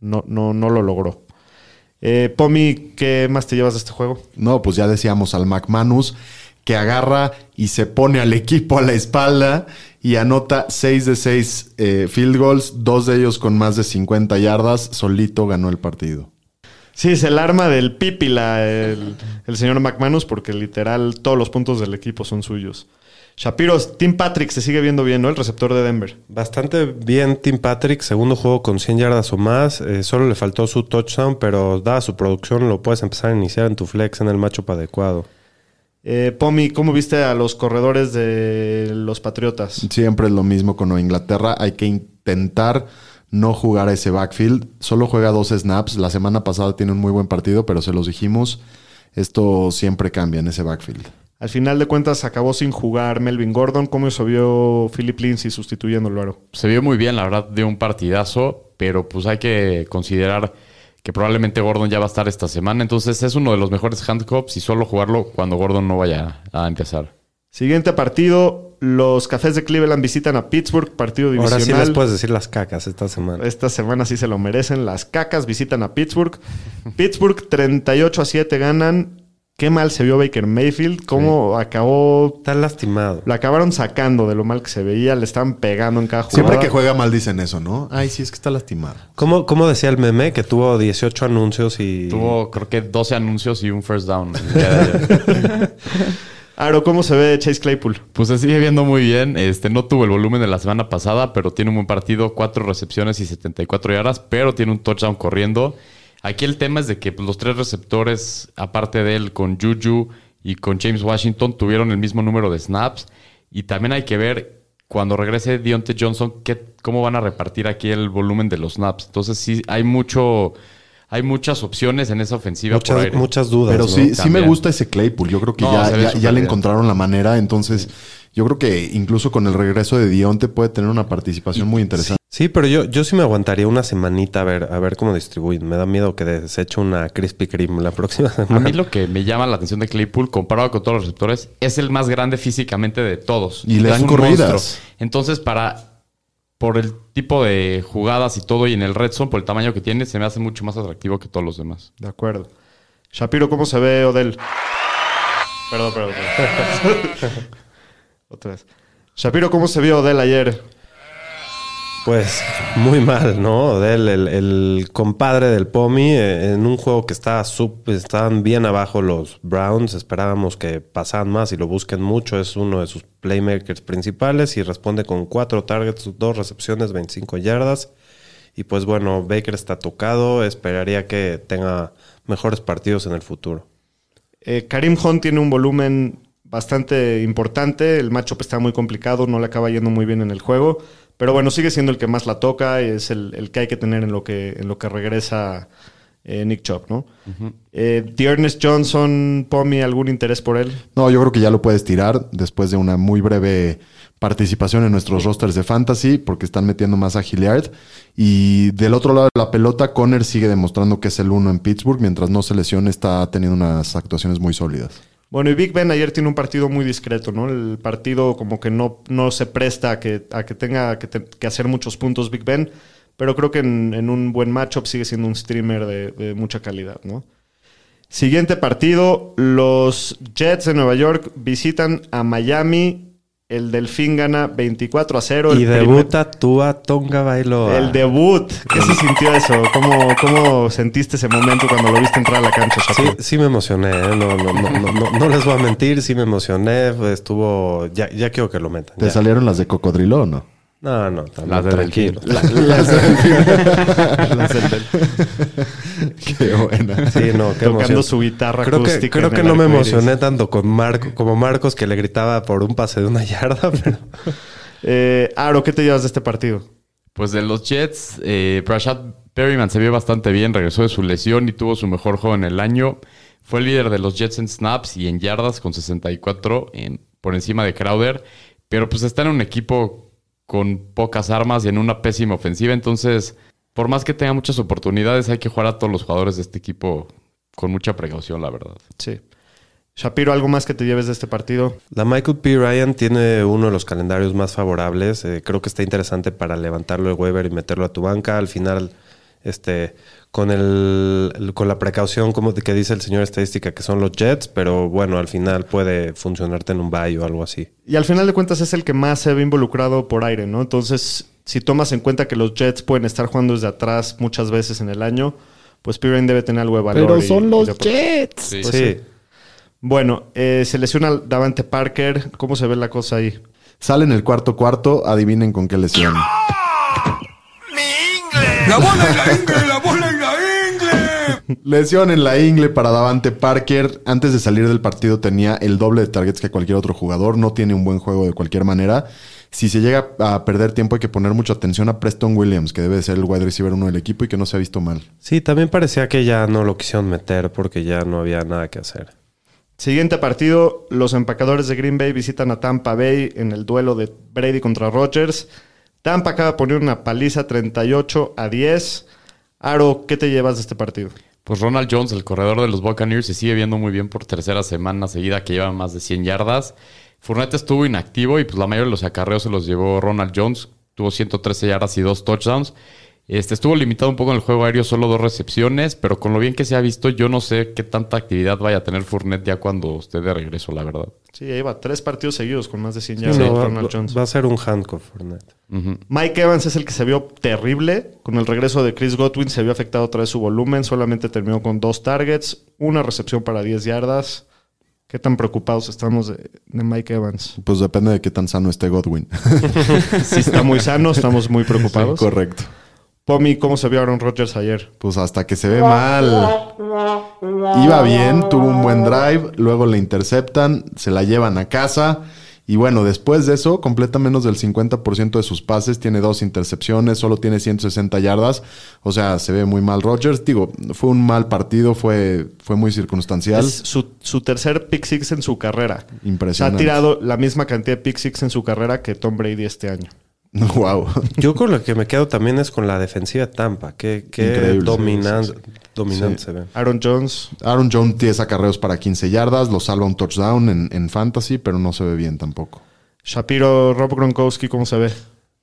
no, no, no lo logró. Eh, Pomi, ¿qué más te llevas de este juego? No, pues ya decíamos al McManus que agarra y se pone al equipo a la espalda y anota 6 de 6 field goals, dos de ellos con más de 50 yardas. Solito ganó el partido. Sí, es el arma del pípila, el, el señor McManus, porque literal todos los puntos del equipo son suyos. Shapiro, Tim Patrick se sigue viendo bien, ¿no? El receptor de Denver. Bastante bien Tim Patrick, segundo juego con 100 yardas o más. Eh, solo le faltó su touchdown, pero dada su producción lo puedes empezar a iniciar en tu flex en el matchup adecuado. Eh, Pomi, ¿cómo viste a los corredores de los Patriotas? Siempre es lo mismo con Inglaterra. Hay que intentar no jugar a ese backfield. Solo juega dos snaps. La semana pasada tiene un muy buen partido, pero se los dijimos. Esto siempre cambia en ese backfield. Al final de cuentas acabó sin jugar Melvin Gordon. ¿Cómo se vio Philip Lindsay sustituyéndolo, Aro? Se vio muy bien, la verdad, de un partidazo, pero pues hay que considerar que probablemente Gordon ya va a estar esta semana. Entonces es uno de los mejores handcuffs y solo jugarlo cuando Gordon no vaya a empezar. Siguiente partido, los Cafés de Cleveland visitan a Pittsburgh, partido Ahora sí divisional. les puedes decir las cacas esta semana. Esta semana sí se lo merecen. Las cacas visitan a Pittsburgh. Pittsburgh 38 a 7 ganan. Qué mal se vio Baker Mayfield. Cómo acabó. Está lastimado. Lo acabaron sacando de lo mal que se veía. Le estaban pegando en cada jugada. Siempre que juega mal dicen eso, ¿no? Ay, sí, es que está lastimado. ¿Cómo, cómo decía el meme que tuvo 18 anuncios y... Tuvo, creo que 12 anuncios y un first down. Aro, ¿cómo se ve Chase Claypool? Pues se sigue viendo muy bien. Este no tuvo el volumen de la semana pasada, pero tiene un buen partido, cuatro recepciones y 74 yardas, pero tiene un touchdown corriendo. Aquí el tema es de que pues, los tres receptores, aparte de él, con Juju y con James Washington, tuvieron el mismo número de snaps. Y también hay que ver cuando regrese Deontay Johnson, qué, cómo van a repartir aquí el volumen de los snaps. Entonces sí, hay mucho, hay muchas opciones en esa ofensiva por Muchas, aire. muchas dudas. Pero ¿no? sí, sí me gusta ese Claypool. Yo creo que No, ya, ya, le encontraron la manera. Entonces, yo creo que incluso con el regreso de Dionte puede tener una participación muy interesante. Sí, pero yo, yo sí me aguantaría una semanita a ver, a ver cómo distribuyen. Me da miedo que deseche una Krispy Kreme la próxima A semana. mí lo que me llama la atención de Claypool, comparado con todos los receptores, es el más grande físicamente de todos. Y le dan corridas. monstruo. Entonces, para por el tipo de jugadas y todo, y en el red zone, por el tamaño que tiene, se me hace mucho más atractivo que todos los demás. De acuerdo. Shapiro, ¿cómo se ve Odell? Perdón, perdón, perdón. Otra vez. Shapiro, ¿cómo se vio Odell ayer? Pues muy mal, ¿no? El, el compadre del Pomi eh, en un juego que está sub, estaban bien abajo los Browns. Esperábamos que pasaran más y lo busquen mucho. Es uno de sus playmakers principales y responde con cuatro targets, dos recepciones, 25 yardas. Y pues bueno, Baker está tocado. Esperaría que tenga mejores partidos en el futuro. Eh, Karim Hunt tiene un volumen bastante importante. El matchup está muy complicado, no le acaba yendo muy bien en el juego. Pero bueno, sigue siendo el que más la toca. Es el, el que hay que tener en lo que, en lo que regresa eh, Nick Chubb, ¿no? Eh, Ernest Johnson, Pomi, ¿algún interés por él? No, yo creo que ya lo puedes tirar después de una muy breve participación en nuestros rosters de fantasy, porque están metiendo más a Hilliard. Y del otro lado de la pelota, Conner sigue demostrando que es el uno en Pittsburgh, mientras no se lesione, está teniendo unas actuaciones muy sólidas. Bueno, y Big Ben ayer tiene un partido muy discreto, ¿no? El partido como que no, no se presta a que, a que tenga que, hacer muchos puntos Big Ben, pero creo que en, en un buen matchup sigue siendo un streamer de, de mucha calidad, ¿no? Siguiente partido, los Jets de Nueva York visitan a Miami. El Delfín gana 24 a 0. Y el primer- debuta Tua Tonga Bailoa. el debut. ¿Qué se sintió eso? ¿Cómo, ¿Cómo sentiste ese momento cuando lo viste entrar a la cancha, Sí, Chapo? sí me emocioné, ¿eh? no, no, no, no, no, no les voy a mentir, sí me emocioné, estuvo, ya, ya quiero que lo metan. ¿Te ya. salieron las de cocodrilo o no? No, no, también, Las de tranquilo. Qué buena. Sí, no, qué Tocando emoción. su guitarra Creo que, acústica creo en que no me iris. emocioné tanto con Marco, como Marcos que le gritaba por un pase de una yarda, pero Eh, Aro, ¿qué te llevas de este partido? Pues de los Jets, eh, Rashad Perryman se vio bastante bien, regresó de su lesión y tuvo su mejor juego en el año. Fue el líder de los Jets en snaps y en yardas con 64 en, por encima de Crowder. Pero pues está en un equipo con pocas armas y en una pésima ofensiva. Entonces, por más que tenga muchas oportunidades, hay que jugar a todos los jugadores de este equipo con mucha precaución, la verdad. Sí. Shapiro, ¿algo más que te lleves de este partido? la Michael P. Ryan tiene uno de los calendarios más favorables. eh, creo que está interesante para levantarlo de Weber y meterlo a tu banca. Al final, este, con el, el- con la precaución como de que dice el señor estadística que son los Jets, pero bueno, al final puede funcionarte en un bye o algo así. Y al final de cuentas es el que más se ve involucrado por aire, ¿no? Entonces, si tomas en cuenta que los Jets pueden estar jugando desde atrás muchas veces en el año, pues Pirine debe tener algo de valor. y- y de- Jets. Sí. Pues sí. sí. Bueno, eh, se lesiona Davante Parker. ¿Cómo se ve la cosa ahí? Sale en el cuarto cuarto, adivinen con qué lesión. ¡La bola y la ingle! ¡La bola y la ingle! Lesión en la ingle para Davante Parker. Antes de salir del partido tenía el doble de targets que cualquier otro jugador. No tiene un buen juego de cualquier manera. Si se llega a perder tiempo hay que poner mucha atención a Preston Williams, que debe de ser el wide receiver uno del equipo y que no se ha visto mal. Sí, también parecía que ya no lo quisieron meter porque ya no había nada que hacer. Siguiente partido, los empacadores de Green Bay visitan a Tampa Bay en el duelo de Brady contra Rodgers. Tampa acaba de poner una paliza 38 a 10. Aro, ¿qué te llevas de este partido? Pues Ronald Jones, el corredor de los Buccaneers, se sigue viendo muy bien por tercera semana seguida que lleva más de 100 yardas. Fournette estuvo inactivo y pues la mayoría de los acarreos se los llevó Ronald Jones. Tuvo 113 yardas y dos touchdowns. Este estuvo limitado un poco en el juego aéreo, solo dos recepciones, pero con lo bien que se ha visto, yo no sé qué tanta actividad vaya a tener Fournette ya cuando esté de regreso, la verdad. Sí, ahí va, tres partidos seguidos con más de 100 Sí, yardas no, va, Ronald Jones. va a ser un handcuff, Fournette. Mike Evans es el que se vio terrible. Con el regreso de Chris Godwin se vio afectado otra vez su volumen. Solamente terminó con dos targets, una recepción para 10 yardas. ¿Qué tan preocupados estamos de, de Mike Evans? Pues depende de qué tan sano esté Godwin. Si está muy sano, estamos muy preocupados. Correcto. Pomi, ¿cómo se vio Aaron Rodgers ayer? Pues hasta que se ve mal. Iba bien, tuvo un buen drive, luego le interceptan, se la llevan a casa. Y bueno, después de eso, completa menos del 50% de sus pases, tiene dos intercepciones, solo tiene 160 yardas. O sea, se ve muy mal Rodgers. Digo, fue un mal partido, fue, fue muy circunstancial. Es su, su tercer pick six en su carrera. Se ha Impresionante. tirado la misma cantidad de pick six en su carrera que Tom Brady este año. wow. Yo con lo que me quedo también es con la defensiva de Tampa. Qué, qué dominan- Sí, sí, dominante Sí. se ve. Aaron Jones, Aaron Jones 10 acarreos para 15 yardas, lo salva un touchdown en, en fantasy, pero no se ve bien tampoco. Shapiro, Rob Gronkowski, ¿cómo se ve?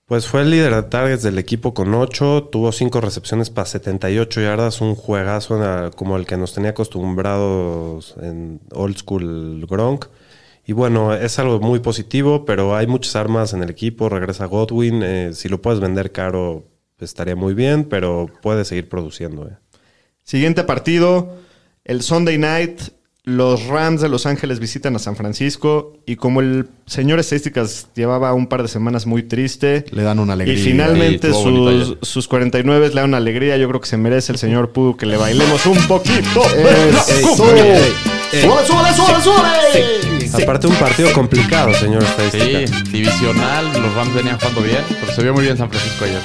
Pues fue el líder de targets del equipo con 8, tuvo 5 recepciones para 78 yardas, un juegazo como el que nos tenía acostumbrados en old school Gronk. Y bueno, es algo muy positivo, pero hay muchas armas en el equipo, regresa Godwin, eh, si lo puedes vender caro estaría muy bien, pero puede seguir produciendo. eh. Siguiente partido, el Sunday Night. Los Rams de Los Ángeles visitan a San Francisco y como el señor Estadísticas llevaba un par de semanas muy triste Le dan una alegría. y finalmente bonito sus, sus 49 le dan una alegría, yo creo que se merece el señor Pudu que le bailemos un poquito. ¡Eso! ¡Súbale, súbale, súbale, Aparte un partido complicado, señor Sí, estadística. divisional, los Rams venían jugando bien, pero se vio muy bien San Francisco ayer.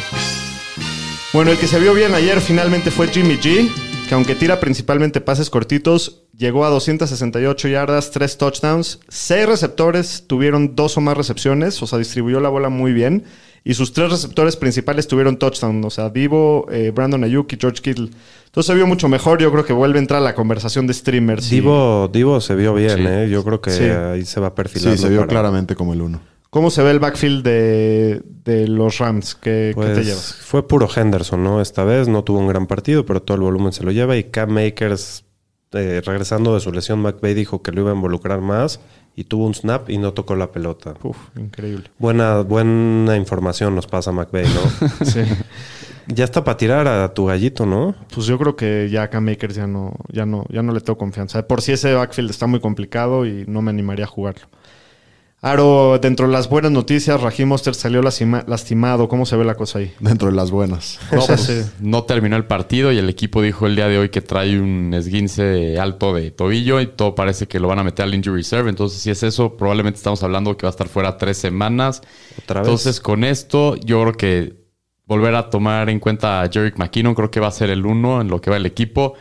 Bueno, el que se vio bien ayer finalmente fue Jimmy G, que aunque tira principalmente pases cortitos, llegó a 268 yardas, 3 touchdowns, 6 receptores tuvieron dos o más recepciones, o sea, distribuyó la bola muy bien. Y sus tres receptores principales tuvieron touchdown, o sea, Divo, eh, Brandon Ayuk y George Kittle. Entonces se vio mucho mejor, yo creo que vuelve a entrar a la conversación de streamers. y- Divo, Divo se vio bien, Sí. ¿eh? Yo creo que Sí. ahí se va perfilando. Sí, se vio para- claramente como el uno. ¿Cómo se ve el backfield de, de los Rams? ¿Qué, qué Pues te llevas? fue puro Henderson, ¿no? Esta vez no tuvo un gran partido, pero todo el volumen se lo lleva. Y Cam Makers, eh, regresando de su lesión, McVay dijo que lo iba a involucrar más y tuvo un snap y no tocó la pelota. Uf, increíble. Buena, buena información nos pasa McVay, ¿no? Sí. ya está para tirar a tu gallito, ¿no? Pues yo creo que ya Cam Makers ya no, ya no, ya no le tengo confianza. Por si ese backfield está muy complicado y no me animaría a jugarlo. Aro, dentro de las buenas noticias, Raheem Mostert salió lastima- lastimado. ¿Cómo se ve la cosa ahí? Dentro de las buenas. No, pues, sí. no terminó el partido y el equipo dijo el día de hoy que trae un esguince alto de tobillo y todo parece que lo van a meter al injury reserve. Entonces, si es eso, probablemente estamos hablando que va a estar fuera tres semanas. Otra vez. Entonces, con esto, yo creo que volver a tomar en cuenta a Jerick McKinnon, creo que va a ser el uno en lo que va el equipo.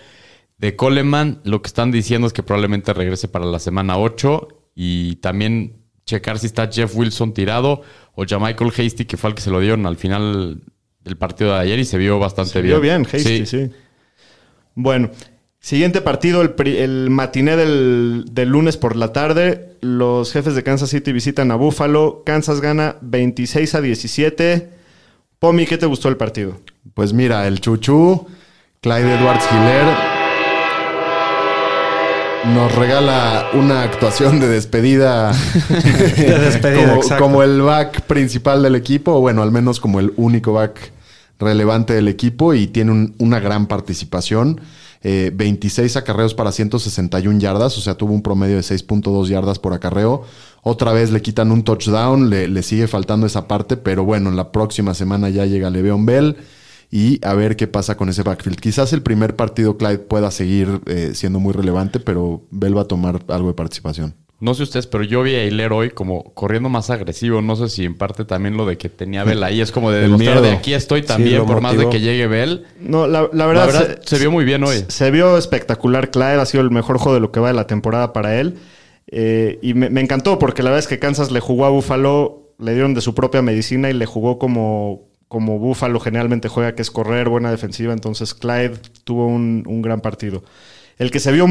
De Coleman, lo que están diciendo es que probablemente regrese para la semana 8 y también checar si está Jeff Wilson tirado o ya Michael Hasty, que fue el que se lo dieron al final del partido de ayer y se vio bastante Se bien. vio bien, Hasty, sí. Bueno, siguiente partido, el, matiné del, del lunes por la tarde. Los jefes de Kansas City visitan a Buffalo. Kansas gana 26 a 17. Pomi, ¿qué te gustó el partido? Pues mira, el Chuchu, Clyde Edwards Hiller, nos regala una actuación de despedida, De despedida, como, como el back principal del equipo, o bueno, al menos como el único back relevante del equipo y tiene un- una gran participación. Eh, 26 acarreos para 161 yardas, o sea, tuvo un promedio de 6.2 yardas por acarreo. Otra vez le quitan un touchdown, le, le sigue faltando esa parte, pero bueno, en la próxima semana ya llega Le'Veon Bell y a ver qué pasa con ese backfield. Quizás el primer partido Clyde pueda seguir eh, siendo muy relevante, pero Bell va a tomar algo de participación. No sé ustedes, pero yo vi a Hilaire hoy como corriendo más agresivo. No sé si en parte también lo de que tenía Bell ahí es como de demostrar de aquí estoy también, por más de que llegue Bell. No, la, la La verdad, verdad, se, vio muy bien hoy. Se vio espectacular. Clyde ha sido el mejor juego de lo que va de la temporada para él. Eh, y me, me encantó porque la verdad es que Kansas le jugó a Buffalo, le dieron de su propia medicina y le jugó como, como Buffalo generalmente juega, que es correr, buena defensiva. Entonces Clyde tuvo un, un gran partido. El que se vio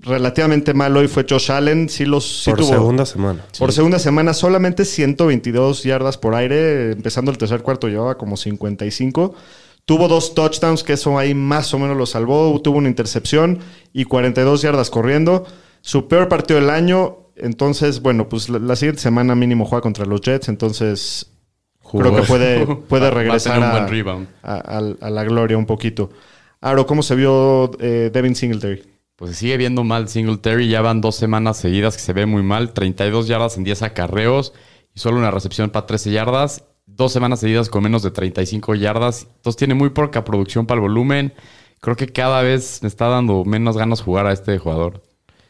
relativamente mal hoy fue Josh Allen. Sí, los, sí por tuvo- segunda semana. por segunda semana, solamente 122 yardas por aire. Empezando el tercer cuarto llevaba como 55. Tuvo dos touchdowns, que eso ahí más o menos lo salvó. Tuvo una intercepción y 42 yardas corriendo. Su peor partido del año. Entonces, bueno, pues la, la siguiente semana mínimo juega contra los Jets. Entonces, creo que puede, puede regresar tener un a, buen rebound. a- a- a la gloria un poquito. Aro, ¿cómo se vio eh, Devin Singletary? Pues se sigue viendo mal Singletary. Ya van dos semanas seguidas que se ve muy mal. 32 yardas en 10 acarreos y solo una recepción para 13 yardas. Dos semanas seguidas con menos de 35 yardas. Entonces tiene muy poca producción para el volumen. Creo que cada vez me está dando menos ganas jugar a este jugador.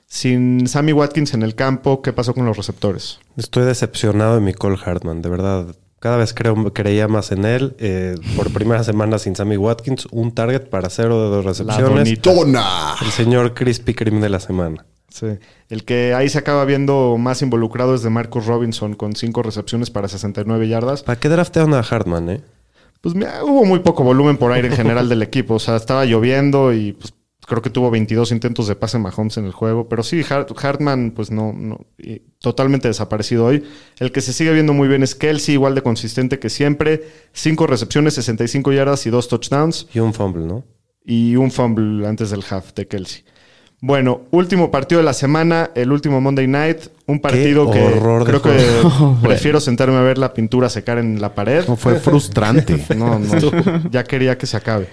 Sin Sammy Watkins en el campo, ¿qué pasó con los receptores? Estoy decepcionado de Nicole Hartman, de verdad. Cada vez creo, creía más en él. Eh, por primera semana sin Sammy Watkins, un target para cero de dos recepciones. donita. ¡Tona! El señor Crispy Cream de la semana. Sí. El que ahí se acaba viendo más involucrado es de Marcus Robinson con cinco recepciones para 69 yardas. ¿Para qué draftearon a Hartman, eh? Pues mira, hubo muy poco volumen por aire en general del equipo. O sea, estaba lloviendo y pues, creo que tuvo 22 intentos de pase Mahomes en el juego. Pero sí, Hart- Hartman, pues no, no y totalmente desaparecido hoy. El que se sigue viendo muy bien es Kelsey, igual de consistente que siempre. Cinco recepciones, 65 yardas y dos touchdowns. Y un fumble, ¿no? y un fumble antes del half de Kelsey. Bueno, último partido de la semana, el último Monday Night, un partido que horror de creo que prefiero sentarme a ver la pintura secar en la pared. No, fue frustrante. No, no, ya quería que se acabe.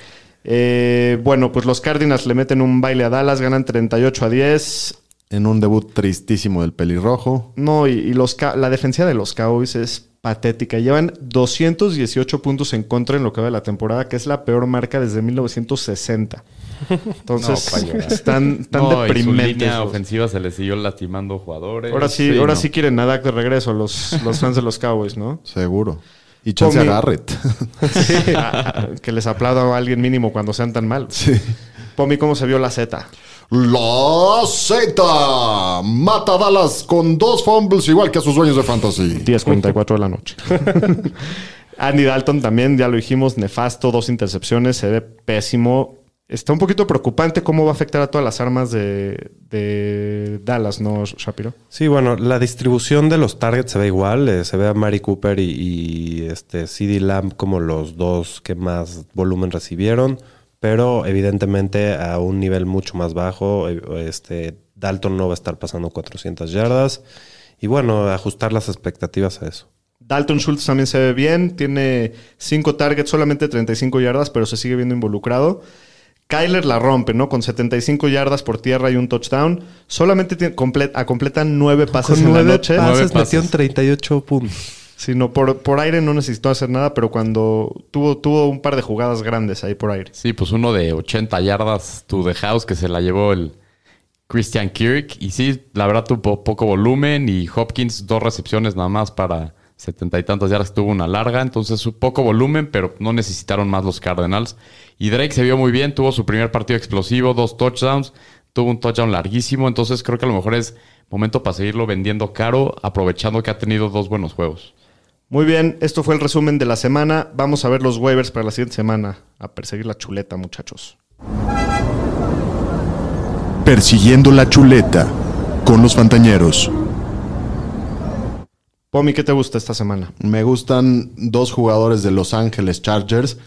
Eh, bueno, pues los Cardinals le meten un baile a Dallas, ganan 38 a 10. en un debut tristísimo del pelirrojo. No, y, y los, Ca- la defensa de los Cowboys es patética. Llevan 218 puntos en contra en lo que va de la temporada, que es la peor marca desde 1960. Entonces, No, están, están No, y su deprimentes. línea ofensiva se le siguió lastimando jugadores. Ahora sí, ahora no. sí quieren a Dak de regreso los, los fans de los Cowboys, ¿no? Seguro. Y chance a Garrett. Ah, que les aplauda a alguien mínimo cuando sean tan malos. sí. Pomi, ¿cómo se vio la Z? La Z mata a Dallas con dos fumbles igual que a sus dueños de fantasy. 10.44 de la noche. Andy Dalton también, ya lo dijimos, nefasto, dos intercepciones, se ve pésimo. Está un poquito preocupante cómo va a afectar a todas las armas de, de Dallas, ¿no, Shapiro? Sí, bueno, la distribución de los targets se ve igual. eh, se ve a Mari Cooper y, y, este CD Lamb como los dos que más volumen recibieron, pero evidentemente a un nivel mucho más bajo. eh, Este Dalton no va a estar pasando 400 yardas. Y bueno, ajustar las expectativas a eso. Dalton Schultz también se ve bien, tiene 5 targets, solamente 35 yardas, pero se sigue viendo involucrado. Kyler la rompe, ¿no? Con 75 yardas por tierra y un touchdown. Solamente tiene, comple- a completan 9 pases Con en nueve la noche. Nueve pases pases. metieron 38 puntos. Sí, no, por, por aire no necesitó hacer nada, pero cuando tuvo, tuvo un par de jugadas grandes ahí por aire. Sí, pues uno de 80 yardas, to the house, que se la llevó el Christian Kirk. Y sí, la verdad tuvo poco volumen y Hopkins dos recepciones nada más para setenta y tantas yardas, tuvo una larga. Entonces, su poco volumen, pero no necesitaron más los Cardinals. Y Drake se vio muy bien, tuvo su primer partido explosivo, dos touchdowns, tuvo un touchdown larguísimo. Entonces, creo que a lo mejor es momento para seguirlo vendiendo caro, aprovechando que ha tenido dos buenos juegos. Muy bien, esto fue el resumen de la semana. Vamos a ver los waivers para la siguiente semana. A perseguir la chuleta, muchachos. Persiguiendo la chuleta con los Fantañeros. Pomi, ¿qué te gusta esta semana? Me gustan dos jugadores de Los Ángeles Chargers,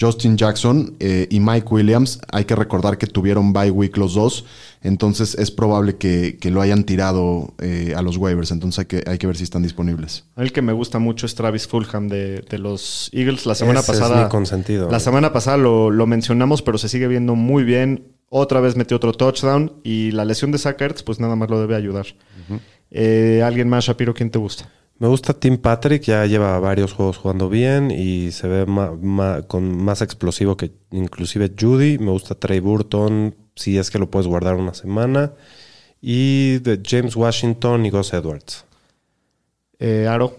Justin Jackson eh, y Mike Williams. Hay que recordar que tuvieron bye week los dos, entonces es probable que, que lo hayan tirado eh, a los waivers, entonces hay que, hay que ver si están disponibles. El que me gusta mucho es Travis Fulham de, de los Eagles. La semana Ese es pasada. mi consentido. La semana pasada lo, lo mencionamos, pero se sigue viendo muy bien. Otra vez metió otro touchdown y la lesión de Zach Ertz, pues nada más lo debe ayudar. Eh, ¿Alguien más, Shapiro, quién te gusta? Me gusta Tim Patrick, ya lleva varios juegos jugando bien y se ve ma- ma- con más explosivo que inclusive Judy. Me gusta Trey Burton, si es que lo puedes guardar una semana. Y de James Washington y Gus Edwards. Eh, Aro.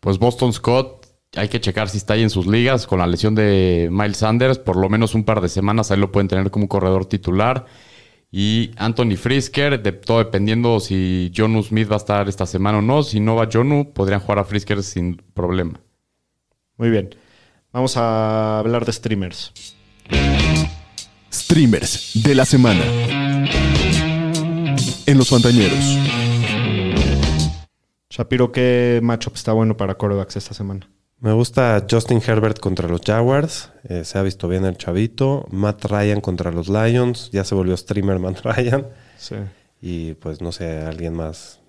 Pues Boston Scott, hay que checar si está ahí en sus ligas con la lesión de Miles Sanders. Por lo menos un par de semanas ahí lo pueden tener como un corredor titular. Y Anthony Frisker, de, todo dependiendo si Jonu Smith va a estar esta semana o no. Si no va Jonu, podrían jugar a Frisker sin problema. Muy bien. Vamos a hablar de streamers. Streamers de la semana. En los Fantañeros. Shapiro, ¿qué matchup está bueno para corebacks esta semana? Me gusta Justin Herbert contra los Jaguars. eh, se ha visto bien el chavito. Matt Ryan contra los Lions. Ya se volvió streamer Matt Ryan. Sí. Y pues no sé, alguien más.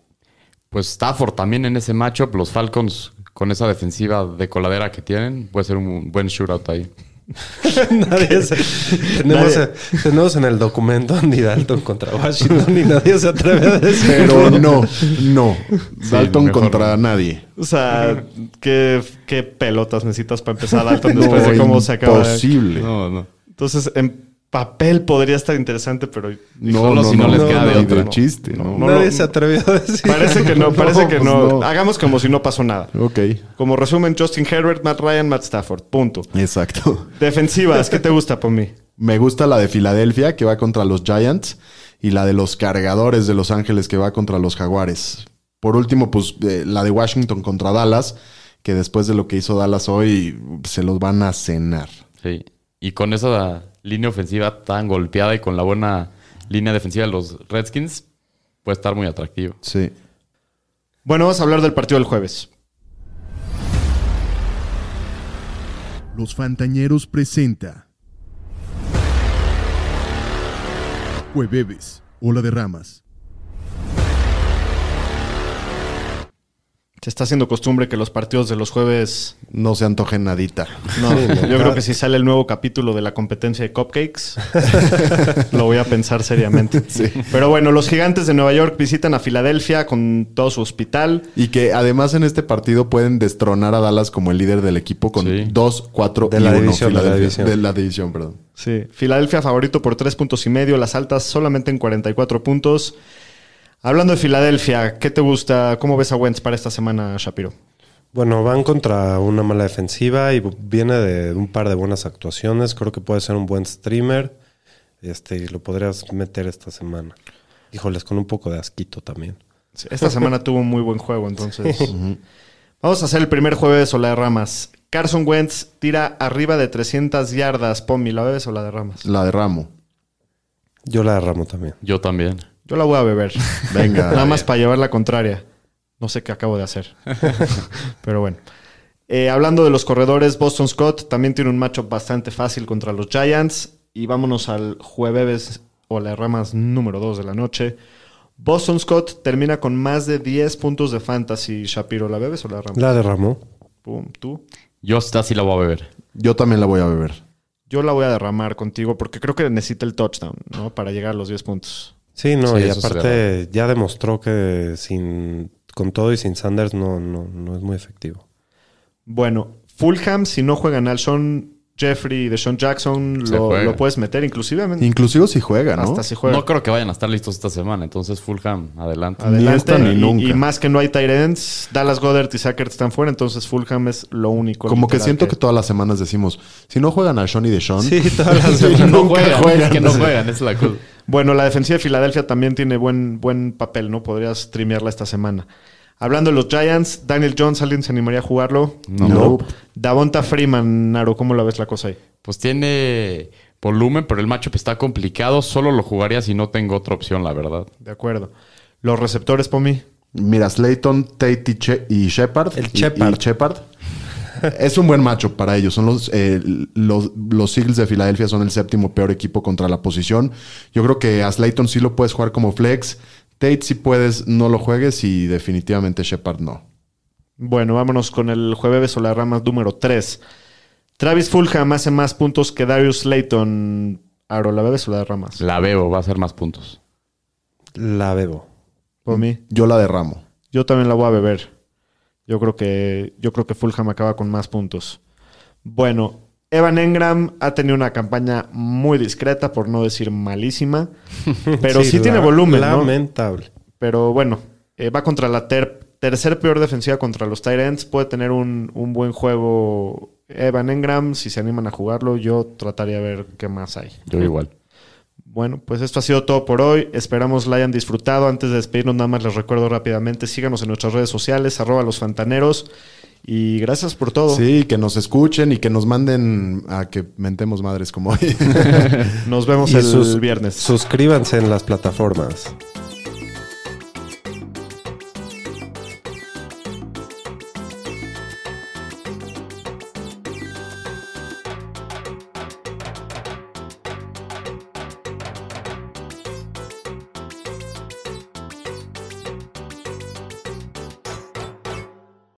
Pues Stafford también en ese matchup. Los Falcons con esa defensiva de coladera que tienen. Puede ser un buen shootout ahí. Nadie se- tenemos, Nadie- tenemos en el documento Andy Dalton contra Washington y nadie se atreve a decir. Pero no, no. Dalton contra no. nadie. O sea, ¿qué, qué pelotas necesitas para empezar Dalton después de cómo se acaba? Imposible. No, no. Entonces, en papel podría estar interesante, pero No, Solo no, si no no, les no, queda de otra. chiste, no. No, nadie no, se atrevió a decir. parece que no, parece que pues no. no. Hagamos como si no pasó nada. Ok, Como resumen, Justin Herbert, Matt Ryan, Matt Stafford. Punto. exacto. Defensivas, ¿qué te gusta por mí? Me gusta la de Filadelfia, que va contra los Giants, y la de los cargadores de Los Ángeles, que va contra los Jaguares. Por último, pues eh, la de Washington contra Dallas, que después de lo que hizo Dallas hoy, se los van a cenar. Sí. Y con esa línea ofensiva tan golpeada y con la buena línea defensiva de los Redskins, puede estar muy atractivo. Sí. Bueno, vamos a hablar del partido del jueves. Los Fantañeros presenta. Jueves, Ola de Ramas. Se está haciendo costumbre que los partidos de los jueves. No se antojen nadita. No, yo creo que si sale el nuevo capítulo de la competencia de cupcakes, lo voy a pensar seriamente. Pero bueno, los gigantes de Nueva York visitan a Filadelfia con todo su hospital. Y que además en este partido pueden destronar a Dallas como el líder del equipo con Sí. 2, 4 De y la 1. división, de la Filadelfia. división. De la división, perdón. Sí, Filadelfia favorito por tres puntos y medio, las altas solamente en 44 puntos. Hablando de Filadelfia, ¿qué te gusta? ¿Cómo ves a Wentz para esta semana, Shapiro? Bueno, van contra una mala defensiva y viene de un par de buenas actuaciones. Creo que puede ser un buen streamer. Este, y lo podrías meter esta semana. Híjoles, con un poco de asquito también. Sí, Esta semana tuvo un muy buen juego, entonces. Vamos a hacer el primer jueves o la de ramas. Carson Wentz tira arriba de 300 yardas. Pomi, ¿la bebes o la de ramas? La derramo. Yo la derramo también. Yo también. Yo la voy a beber. Venga. Nada más para llevar la contraria. No sé qué acabo de hacer. Pero bueno. Eh, hablando de los corredores, Boston Scott también tiene un matchup bastante fácil contra los Giants. Y vámonos al jueves o las ramas número 2 de la noche. Boston Scott termina con más de 10 puntos de fantasy. Shapiro, ¿la bebes o la ramas? La derramó. Pum, tú. Yo esta sí la voy a beber. Yo también la voy a beber. Yo la voy a derramar contigo porque creo que necesita el touchdown, ¿no? Para llegar a los 10 puntos. Sí, no, Sí, y aparte ya demostró que sin con todo y sin Sanders no, no, no es muy efectivo. Bueno, Fulham, si no juegan Alshon Jeffrey y Deshaun Jackson, lo, lo puedes meter inclusive Inclusive si juega, ¿no? hasta si juega. No creo que vayan a estar listos esta semana. Entonces, Fulham, adelante. Adelante. esta ni y, nunca. y más que no hay tight ends, Dallas Goddard y Sackert están fuera, entonces Fulham es lo único. Como que siento que todas las semanas decimos, si no juegan a Sean y de Sean, Sí, todas las Sí, no nunca juegan, juegan. es que no juegan, es la cosa. Bueno, la defensiva de Filadelfia también tiene buen, buen papel, ¿no? Podrías streamearla esta semana. Hablando de los Giants, Daniel Jones, ¿alguien se animaría a jugarlo? No. Davonta Freeman, Naro, ¿cómo la ves la cosa ahí? Pues tiene volumen, pero el matchup está complicado. Solo lo jugaría si no tengo otra opción, la verdad. De acuerdo. Los receptores, Pomi. Mira, Slayton, Tate y, Che- y Shepard. El y- Shepard. y Shepard. es un buen macho para ellos. Son los, eh, los, los Eagles de Filadelfia son el séptimo peor equipo contra la posición. Yo creo que a Slayton sí lo puedes jugar como flex. Tate si puedes, no lo juegues y definitivamente Shepard no. Bueno, vámonos con el jueves o la rama número 3. Travis Fulham hace más puntos que Darius Slayton. Aro, ¿la bebes o la derramas? La veo, va a hacer más puntos. La bebo. Pomi. Yo la derramo. Yo también la voy a beber. Yo creo que, yo creo que Fulham acaba con más puntos. Bueno, Evan Engram ha tenido una campaña muy discreta, por no decir malísima. Pero sí, tiene la- volumen, ¿no? Lamentable. Pero bueno, eh, va contra la ter- tercer peor defensiva contra los Tyrants. Puede tener un, un buen juego Evan Engram. Si se animan a jugarlo, yo trataría de ver qué más hay. Yo igual. Bueno, pues esto ha sido todo por hoy. Esperamos la hayan disfrutado. Antes de despedirnos, nada más les recuerdo rápidamente, síganos en nuestras redes sociales, arroba los fantaneros. Y gracias por todo. Sí, que nos escuchen y que nos manden a que mentemos madres como hoy. Nos vemos Y el sus- viernes. Suscríbanse en las plataformas.